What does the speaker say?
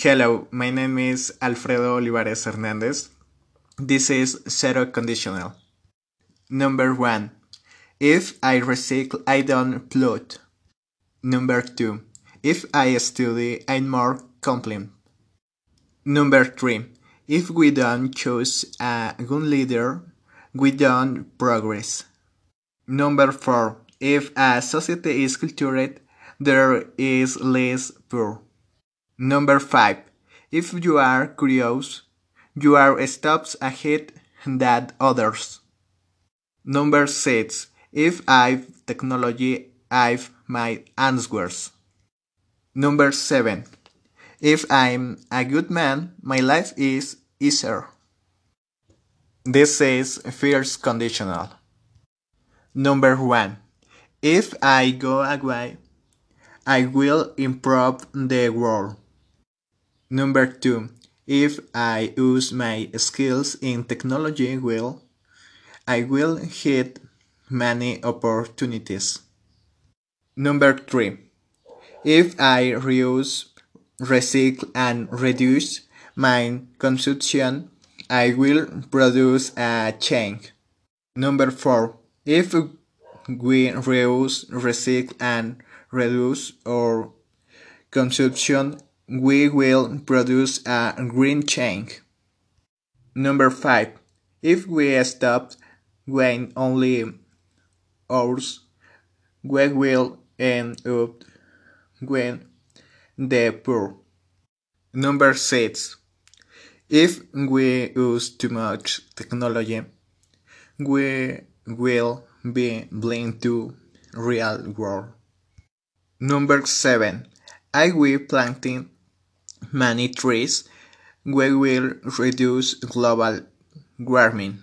Hello, my name is Alfredo Olivares Hernandez. This is zero conditional. Number one, if I recycle, I don't pollute. Number two, if I study, I'm more compliant. Number three, if we don't choose a good leader, we don't progress. Number four, if a society is cultured, there is less poor. Number 5. If you are curious, you are steps ahead than others. Number 6. If I've technology, I've my answers. Number 7. If I'm a good man, my life is easier. This is first conditional. Number 1. If I go away, I will improve the world. Number 2. If I use my skills in technology well, I will hit many opportunities. Number 3. If I reuse, recycle and reduce my consumption, I will produce a change. Number 4. If we reuse, recycle and reduce our consumption, we will produce a green change. Number 5. If we stop when only ours, we will end up when the poor. Number 6. If we use too much technology, we will be blind to real world. Number 7. I will planting many trees, we will reduce global warming.